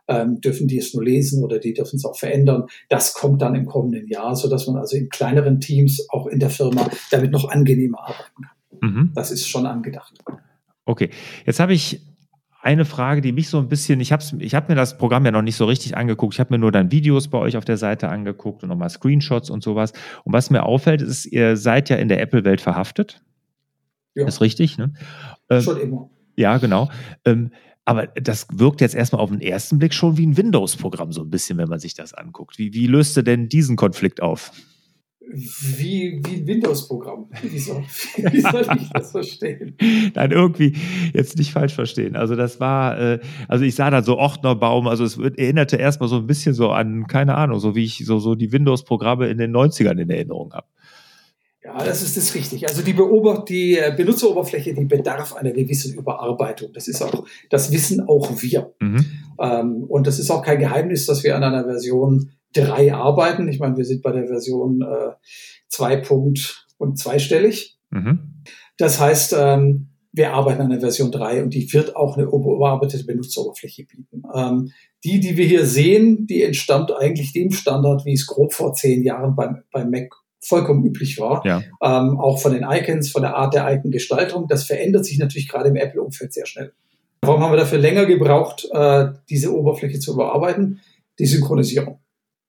ähm, dürfen die es nur lesen oder die dürfen es auch verändern. Das kommt dann im kommenden Jahr, so dass man also in kleineren Teams auch in der Firma damit noch angenehmer arbeiten kann. Mhm. Das ist schon angedacht. Okay, jetzt habe ich eine Frage, die mich so ein bisschen, ich habe ich hab mir das Programm ja noch nicht so richtig angeguckt. Ich habe mir nur dann Videos bei euch auf der Seite angeguckt und nochmal Screenshots und sowas. Und was mir auffällt, ist, ihr seid ja in der Apple-Welt verhaftet. Ja. Ist richtig, ne? Ähm, Schon immer. Ja, genau. Ähm, aber das wirkt jetzt erstmal auf den ersten Blick schon wie ein Windows-Programm, so ein bisschen, wenn man sich das anguckt. Wie, wie löst du denn diesen Konflikt auf? Wie, wie ein Windows-Programm. Wie soll, wie soll ich das verstehen? Nein, irgendwie jetzt nicht falsch verstehen. Also das war, äh, also ich sah da so Ordnerbaum, also es erinnerte erstmal so ein bisschen so an, keine Ahnung, so wie ich so, so die Windows-Programme in den 90ern in Erinnerung habe. Ja, das ist das richtig. Also die, Beobacht die äh, Benutzeroberfläche, die bedarf einer gewissen Überarbeitung. Das ist auch, das wissen auch wir. Mhm. Ähm, und das ist auch kein Geheimnis, dass wir an einer Version drei arbeiten. Ich meine, wir sind bei der Version äh, zwei Punkt und zweistellig. Mhm. Das heißt, ähm, wir arbeiten an der Version 3 und die wird auch eine überarbeitete Benutzeroberfläche bieten. Ähm, die, die wir hier sehen, die entstammt eigentlich dem Standard, wie es grob vor zehn Jahren beim, beim Mac vollkommen üblich war. Ja. Ähm, auch von den Icons, von der Art der Icon-Gestaltung. Das verändert sich natürlich gerade im Apple-Umfeld sehr schnell. Warum haben wir dafür länger gebraucht, äh, diese Oberfläche zu überarbeiten? Die Synchronisierung.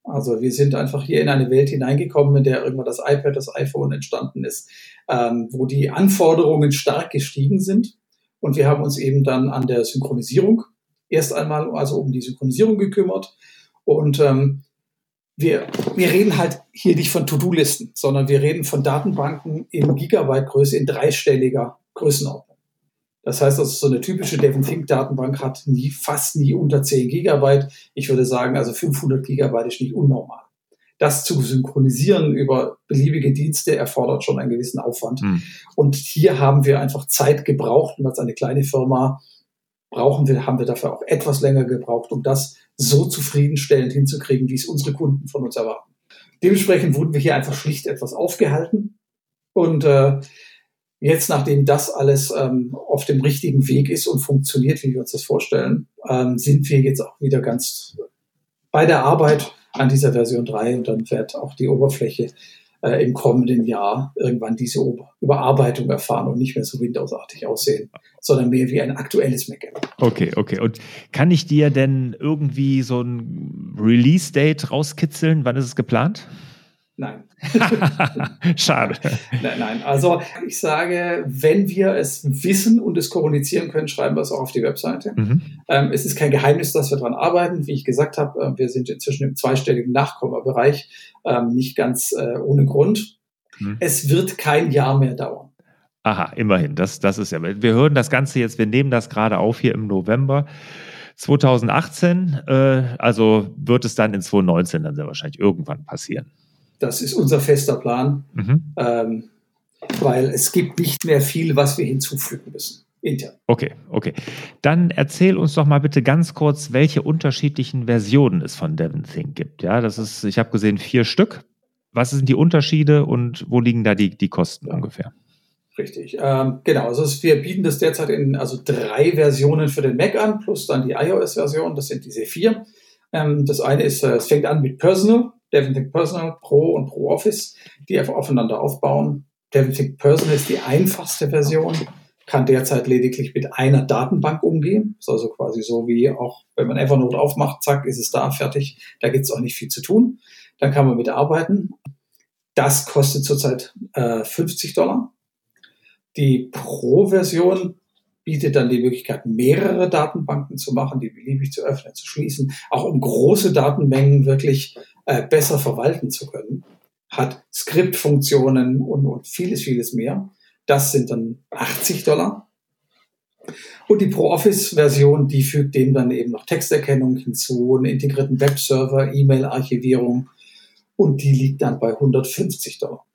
Also wir sind einfach hier in eine Welt hineingekommen, in der irgendwann das iPad, das iPhone entstanden ist, ähm, wo die Anforderungen stark gestiegen sind. Und wir haben uns eben dann an der Synchronisierung erst einmal also um die Synchronisierung gekümmert. Und ähm, wir, wir reden halt hier nicht von To-Do-Listen, sondern wir reden von Datenbanken in Gigabyte-Größe, in dreistelliger Größenordnung. Das heißt, also so eine typische Devon Think Datenbank hat nie, fast nie unter 10 Gigabyte. Ich würde sagen, also 500 Gigabyte ist nicht unnormal. Das zu synchronisieren über beliebige Dienste erfordert schon einen gewissen Aufwand. Hm. Und hier haben wir einfach Zeit gebraucht und als eine kleine Firma brauchen wir, haben wir dafür auch etwas länger gebraucht, um das so zufriedenstellend hinzukriegen, wie es unsere Kunden von uns erwarten. Dementsprechend wurden wir hier einfach schlicht etwas aufgehalten und äh, Jetzt, nachdem das alles ähm, auf dem richtigen Weg ist und funktioniert, wie wir uns das vorstellen, ähm, sind wir jetzt auch wieder ganz bei der Arbeit an dieser Version 3 und dann wird auch die Oberfläche äh, im kommenden Jahr irgendwann diese Überarbeitung erfahren und nicht mehr so Windows-artig aussehen, sondern mehr wie ein aktuelles Mac. Okay, okay. Und kann ich dir denn irgendwie so ein Release-Date rauskitzeln? Wann ist es geplant? Nein. Schade. Nein, nein. Also ich sage, wenn wir es wissen und es kommunizieren können, schreiben wir es auch auf die Webseite. Mhm. Ähm, es ist kein Geheimnis, dass wir daran arbeiten. Wie ich gesagt habe, äh, wir sind inzwischen im zweistelligen Nachkommabereich, ähm, nicht ganz äh, ohne Grund. Mhm. Es wird kein Jahr mehr dauern. Aha, immerhin. Das, das ist ja. Wir hören das Ganze jetzt, wir nehmen das gerade auf hier im November. 2018, äh, also wird es dann in 2019 dann sehr wahrscheinlich irgendwann passieren. Das ist unser fester Plan, mhm. ähm, weil es gibt nicht mehr viel, was wir hinzufügen müssen. Intern. Okay, okay. Dann erzähl uns doch mal bitte ganz kurz, welche unterschiedlichen Versionen es von Devon Think gibt. Ja, das ist, ich habe gesehen, vier Stück. Was sind die Unterschiede und wo liegen da die, die Kosten ja. ungefähr? Richtig, ähm, genau. Also wir bieten das derzeit in also drei Versionen für den Mac an, plus dann die iOS-Version. Das sind diese vier. Ähm, das eine ist, äh, es fängt an mit Personal. DevonThink Personal Pro und Pro Office, die aufeinander aufbauen. DevonThink Personal ist die einfachste Version, kann derzeit lediglich mit einer Datenbank umgehen. Ist also quasi so wie auch, wenn man Evernote aufmacht, zack, ist es da, fertig. Da gibt es auch nicht viel zu tun. Dann kann man mitarbeiten. Das kostet zurzeit äh, 50 Dollar. Die Pro-Version bietet dann die Möglichkeit, mehrere Datenbanken zu machen, die beliebig zu öffnen, zu schließen, auch um große Datenmengen wirklich äh, besser verwalten zu können, hat Skriptfunktionen und, und vieles, vieles mehr. Das sind dann 80 Dollar. Und die Pro-Office-Version, die fügt dem dann eben noch Texterkennung hinzu, einen integrierten Webserver, E-Mail-Archivierung und die liegt dann bei 150 Dollar.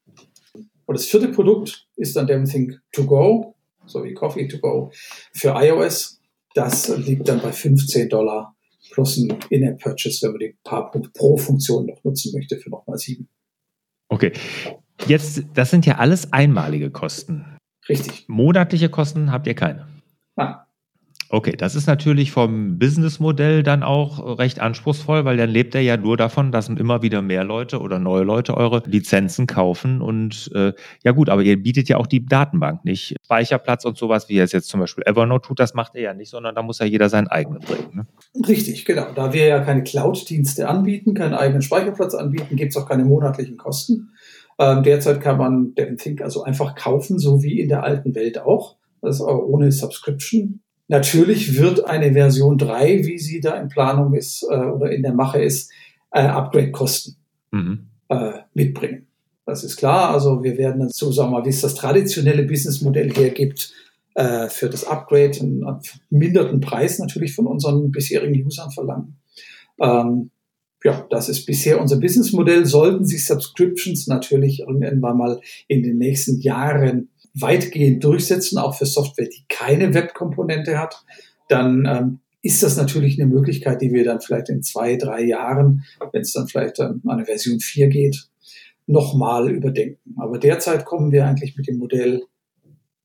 Und das vierte Produkt ist dann Everything to go, so wie Coffee to go für iOS. Das liegt dann bei 15 Dollar plus ein In-App-Purchase, wenn man die paar Pro-Funktionen noch nutzen möchte, für nochmal sieben. Okay. Jetzt, das sind ja alles einmalige Kosten. Richtig. Monatliche Kosten habt ihr keine. Ah. Okay, das ist natürlich vom Businessmodell dann auch recht anspruchsvoll, weil dann lebt er ja nur davon, dass immer wieder mehr Leute oder neue Leute eure Lizenzen kaufen. Und äh, ja gut, aber ihr bietet ja auch die Datenbank nicht. Speicherplatz und sowas, wie er es jetzt zum Beispiel Evernote tut, das macht er ja nicht, sondern da muss ja jeder seinen eigenen bringen. Ne? Richtig, genau. Da wir ja keine Cloud-Dienste anbieten, keinen eigenen Speicherplatz anbieten, gibt es auch keine monatlichen Kosten. Ähm, derzeit kann man den Think also einfach kaufen, so wie in der alten Welt auch. Das ist auch ohne Subscription. Natürlich wird eine Version 3, wie sie da in Planung ist äh, oder in der Mache ist, äh, Upgrade-Kosten mhm. äh, mitbringen. Das ist klar. Also wir werden so sagen wir mal, wie es das traditionelle Businessmodell hergibt, äh, für das Upgrade einen, einen minderten Preis natürlich von unseren bisherigen Usern verlangen. Ähm, ja, das ist bisher unser Businessmodell. Sollten sich Subscriptions natürlich irgendwann mal in den nächsten Jahren weitgehend durchsetzen, auch für Software, die keine Webkomponente hat, dann ähm, ist das natürlich eine Möglichkeit, die wir dann vielleicht in zwei, drei Jahren, wenn es dann vielleicht an eine Version 4 geht, nochmal überdenken. Aber derzeit kommen wir eigentlich mit dem Modell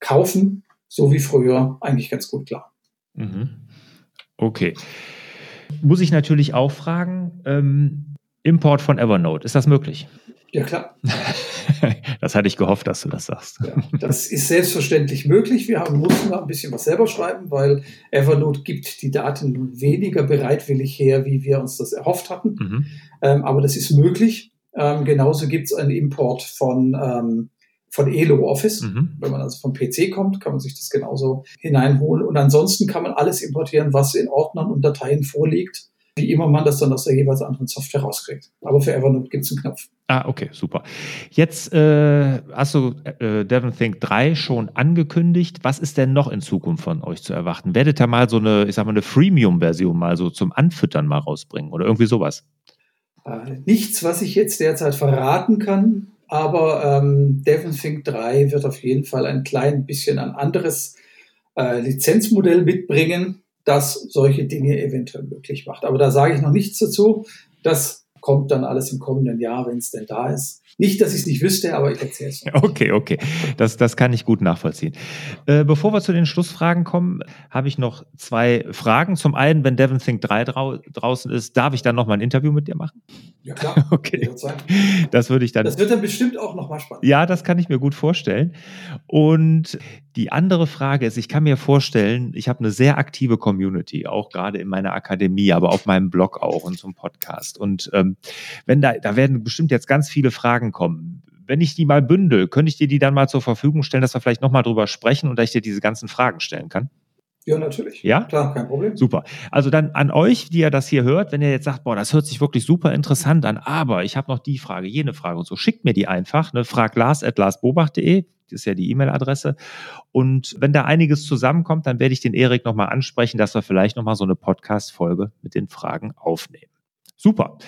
kaufen, so wie früher, eigentlich ganz gut klar. Mhm. Okay. Muss ich natürlich auch fragen, ähm, Import von Evernote, ist das möglich? Ja, klar. das hatte ich gehofft, dass du das sagst. Ja, das ist selbstverständlich möglich. Wir haben, mussten da ein bisschen was selber schreiben, weil Evernote gibt die Daten weniger bereitwillig her, wie wir uns das erhofft hatten. Mhm. Ähm, aber das ist möglich. Ähm, genauso gibt es einen Import von, ähm, von Elo Office. Mhm. Wenn man also vom PC kommt, kann man sich das genauso hineinholen. Und ansonsten kann man alles importieren, was in Ordnern und Dateien vorliegt wie immer man das dann aus der jeweils anderen Software rauskriegt. Aber für Evernote gibt es einen Knopf. Ah, okay, super. Jetzt äh, hast du äh, Devon Think 3 schon angekündigt. Was ist denn noch in Zukunft von euch zu erwarten? Werdet ihr mal so eine, ich sag mal, eine Freemium-Version mal so zum Anfüttern mal rausbringen oder irgendwie sowas? Äh, nichts, was ich jetzt derzeit verraten kann, aber ähm, Devon Think 3 wird auf jeden Fall ein klein bisschen ein anderes äh, Lizenzmodell mitbringen das solche Dinge eventuell möglich macht. Aber da sage ich noch nichts dazu. Das kommt dann alles im kommenden Jahr, wenn es denn da ist. Nicht, dass ich es nicht wüsste, aber ich erzähle es. Okay, okay. Das, das kann ich gut nachvollziehen. Äh, bevor wir zu den Schlussfragen kommen, habe ich noch zwei Fragen. Zum einen, wenn Devon Think 3 drau draußen ist, darf ich dann noch mal ein Interview mit dir machen? Ja, klar. Okay. Das würde ich dann. Das wird dann bestimmt auch noch mal spannend. Ja, das kann ich mir gut vorstellen. Und die andere Frage ist, ich kann mir vorstellen, ich habe eine sehr aktive Community, auch gerade in meiner Akademie, aber auf meinem Blog auch und zum Podcast. Und ähm, wenn da, da werden bestimmt jetzt ganz viele Fragen kommen. Wenn ich die mal bündel, könnte ich dir die dann mal zur Verfügung stellen, dass wir vielleicht nochmal drüber sprechen und dass ich dir diese ganzen Fragen stellen kann? Ja, natürlich. Ja? Klar, kein Problem. Super. Also dann an euch, die ihr das hier hört, wenn ihr jetzt sagt, boah, das hört sich wirklich super interessant an, aber ich habe noch die Frage, jene Frage und so, schickt mir die einfach, ne, frag Lars at larsbobach.de, das ist ja die E-Mail-Adresse. Und wenn da einiges zusammenkommt, dann werde ich den Erik nochmal ansprechen, dass wir vielleicht nochmal so eine Podcast-Folge mit den Fragen aufnehmen. Super.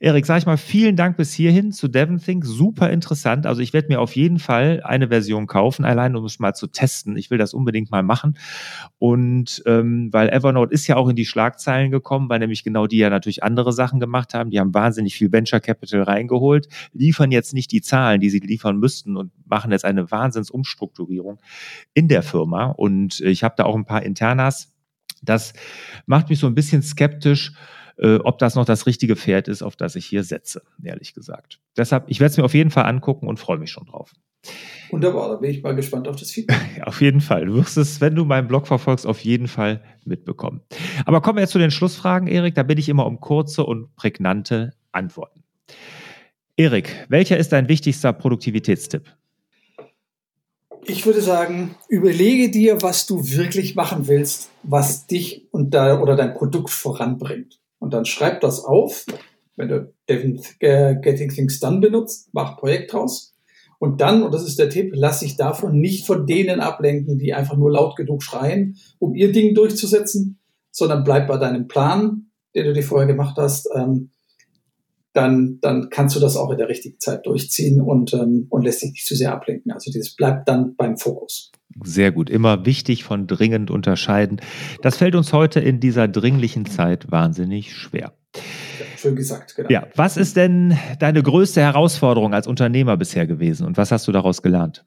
Erik, sag ich mal, vielen Dank bis hierhin zu Devon Think. Super interessant. Also ich werde mir auf jeden Fall eine Version kaufen, allein um es mal zu testen. Ich will das unbedingt mal machen. Und ähm, weil Evernote ist ja auch in die Schlagzeilen gekommen, weil nämlich genau die ja natürlich andere Sachen gemacht haben. Die haben wahnsinnig viel Venture Capital reingeholt, liefern jetzt nicht die Zahlen, die sie liefern müssten und machen jetzt eine Wahnsinnsumstrukturierung in der Firma. Und ich habe da auch ein paar Internas. Das macht mich so ein bisschen skeptisch äh, ob das noch das richtige Pferd ist, auf das ich hier setze, ehrlich gesagt. Deshalb, ich werde es mir auf jeden Fall angucken und freue mich schon drauf. Wunderbar, da bin ich mal gespannt auf das Feedback. auf jeden Fall. Du wirst es, wenn du meinen Blog verfolgst, auf jeden Fall mitbekommen. Aber kommen wir jetzt zu den Schlussfragen, Erik. Da bin ich immer um kurze und prägnante Antworten. Erik, welcher ist dein wichtigster Produktivitätstipp? Ich würde sagen, überlege dir, was du wirklich machen willst, was dich und da, oder dein Produkt voranbringt. Und dann schreib das auf. Wenn du äh, Getting Things Done benutzt, mach Projekt draus. Und dann, und das ist der Tipp, lass dich davon nicht von denen ablenken, die einfach nur laut genug schreien, um ihr Ding durchzusetzen, sondern bleib bei deinem Plan, den du dir vorher gemacht hast. Ähm, dann, dann kannst du das auch in der richtigen Zeit durchziehen und, ähm, und lässt dich nicht zu sehr ablenken. Also dieses bleibt dann beim Fokus. Sehr gut. Immer wichtig von dringend unterscheiden. Das fällt uns heute in dieser dringlichen Zeit wahnsinnig schwer. Ja, schön gesagt, genau. Ja, was ist denn deine größte Herausforderung als Unternehmer bisher gewesen und was hast du daraus gelernt?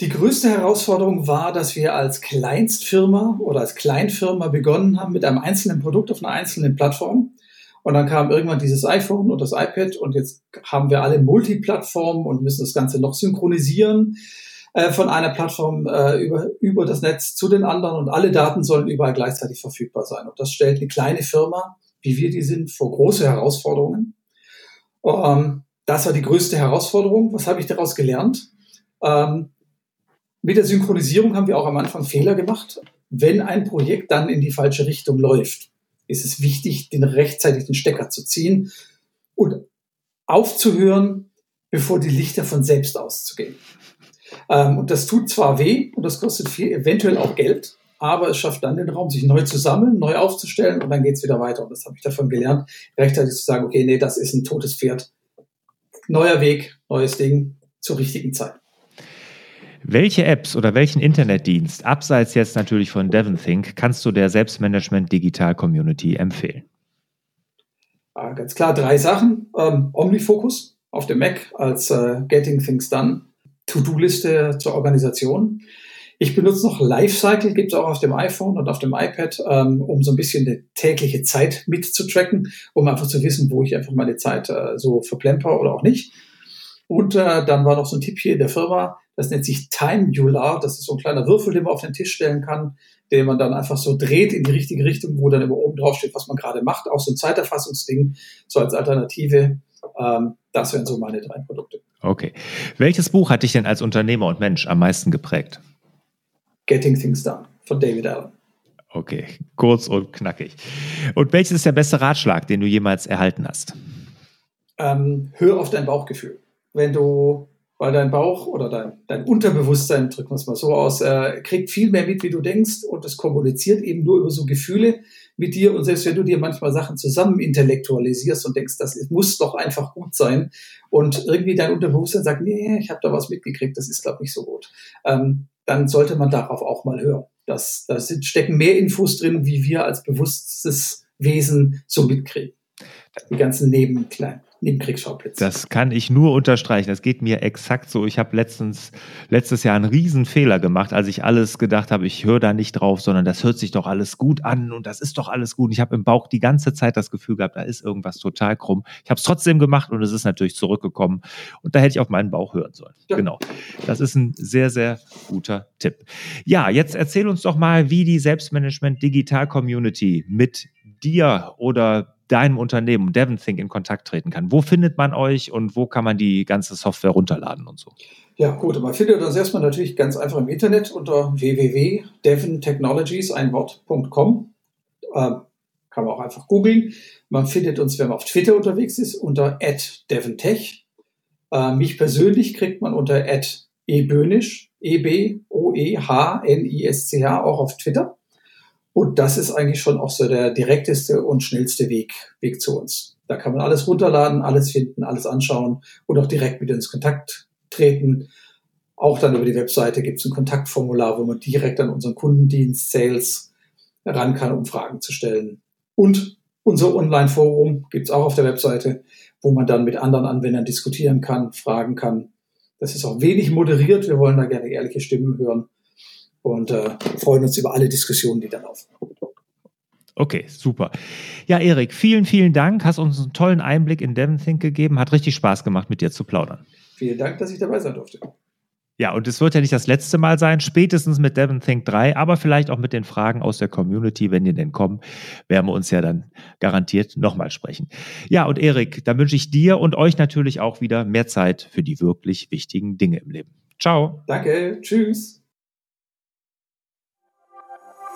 Die größte Herausforderung war, dass wir als Kleinstfirma oder als Kleinfirma begonnen haben mit einem einzelnen Produkt auf einer einzelnen Plattform. Und dann kam irgendwann dieses iPhone und das iPad und jetzt haben wir alle Multiplattformen und müssen das Ganze noch synchronisieren äh, von einer Plattform äh, über, über das Netz zu den anderen und alle Daten sollen überall gleichzeitig verfügbar sein. Und das stellt eine kleine Firma, wie wir die sind, vor große Herausforderungen. Ähm, das war die größte Herausforderung. Was habe ich daraus gelernt? Ähm, mit der Synchronisierung haben wir auch am Anfang Fehler gemacht. Wenn ein Projekt dann in die falsche Richtung läuft, ist es wichtig, den rechtzeitig den Stecker zu ziehen und aufzuhören, bevor die Lichter von selbst auszugehen. Ähm, und das tut zwar weh und das kostet viel, eventuell auch Geld, aber es schafft dann den Raum, sich neu zu sammeln, neu aufzustellen und dann geht es wieder weiter. Und das habe ich davon gelernt, rechtzeitig zu sagen, okay, nee, das ist ein totes Pferd. Neuer Weg, neues Ding zur richtigen Zeit. Welche Apps oder welchen Internetdienst, abseits jetzt natürlich von DevonThink, kannst du der Selbstmanagement Digital Community empfehlen? Ah, ganz klar drei Sachen. Ähm, OmniFocus auf dem Mac als äh, Getting Things Done, To-Do-Liste zur Organisation. Ich benutze noch Lifecycle, gibt es auch auf dem iPhone und auf dem iPad, ähm, um so ein bisschen die tägliche Zeit mitzutracken, um einfach zu wissen, wo ich einfach meine Zeit äh, so verplemper oder auch nicht. Und äh, dann war noch so ein Tipp hier in der Firma, das nennt sich Timemular. Das ist so ein kleiner Würfel, den man auf den Tisch stellen kann, den man dann einfach so dreht in die richtige Richtung, wo dann immer oben drauf steht, was man gerade macht. Auch so ein Zeiterfassungsding, so als Alternative. Ähm, das wären so meine drei Produkte. Okay. Welches Buch hat dich denn als Unternehmer und Mensch am meisten geprägt? Getting Things Done von David Allen. Okay, kurz und knackig. Und welches ist der beste Ratschlag, den du jemals erhalten hast? Ähm, hör auf dein Bauchgefühl. Wenn du weil dein Bauch oder dein, dein Unterbewusstsein, drücken wir es mal so aus, äh, kriegt viel mehr mit, wie du denkst und es kommuniziert eben nur über so Gefühle mit dir und selbst wenn du dir manchmal Sachen zusammen intellektualisierst und denkst, das muss doch einfach gut sein und irgendwie dein Unterbewusstsein sagt, nee, ich habe da was mitgekriegt, das ist glaube ich nicht so gut, ähm, dann sollte man darauf auch mal hören. Das, da stecken mehr Infos drin, wie wir als bewusstes Wesen so mitkriegen. Die ganzen Nebenkleinen. Nebenkriegsschauplätze. Das kann ich nur unterstreichen. Das geht mir exakt so. Ich habe letztens, letztes Jahr einen riesen Fehler gemacht, als ich alles gedacht habe, ich höre da nicht drauf, sondern das hört sich doch alles gut an und das ist doch alles gut. Ich habe im Bauch die ganze Zeit das Gefühl gehabt, da ist irgendwas total krumm. Ich habe es trotzdem gemacht und es ist natürlich zurückgekommen. Und da hätte ich auf meinen Bauch hören sollen. Ja. Genau. Das ist ein sehr, sehr guter Tipp. Ja, jetzt erzähl uns doch mal, wie die Selbstmanagement Digital Community mit dir oder deinem Unternehmen, DevonThink, in Kontakt treten kann. Wo findet man euch und wo kann man die ganze Software runterladen und so? Ja, gut, man findet uns erstmal natürlich ganz einfach im Internet unter www.devontechnologies, ein Wort.com. Ähm, kann man auch einfach googeln. Man findet uns, wenn man auf Twitter unterwegs ist, unter @devontech. Äh, mich persönlich kriegt man unter @ebönisch, E B O E H N I S C H auch auf Twitter. Und das ist eigentlich schon auch so der direkteste und schnellste Weg, Weg zu uns. Da kann man alles runterladen, alles finden, alles anschauen und auch direkt mit uns Kontakt treten. Auch dann über die Webseite gibt es ein Kontaktformular, wo man direkt an unseren Kundendienst, Sales ran kann, um Fragen zu stellen. Und unser Online-Forum gibt es auch auf der Webseite, wo man dann mit anderen Anwendern diskutieren kann, fragen kann. Das ist auch wenig moderiert. Wir wollen da gerne ehrliche Stimmen hören und äh, freuen uns über alle Diskussionen, die da laufen. Okay, super. Ja, Erik, vielen, vielen Dank. Hast uns einen tollen Einblick in DevonThink gegeben. Hat richtig Spaß gemacht, mit dir zu plaudern. Vielen Dank, dass ich dabei sein durfte. Ja, und es wird ja nicht das letzte Mal sein, spätestens mit DevonThink 3, aber vielleicht auch mit den Fragen aus der Community, wenn die denn kommen, werden wir uns ja dann garantiert nochmal sprechen. Ja, und Erik, dann wünsche ich dir und euch natürlich auch wieder mehr Zeit für die wirklich wichtigen Dinge im Leben. Ciao. Danke, tschüss.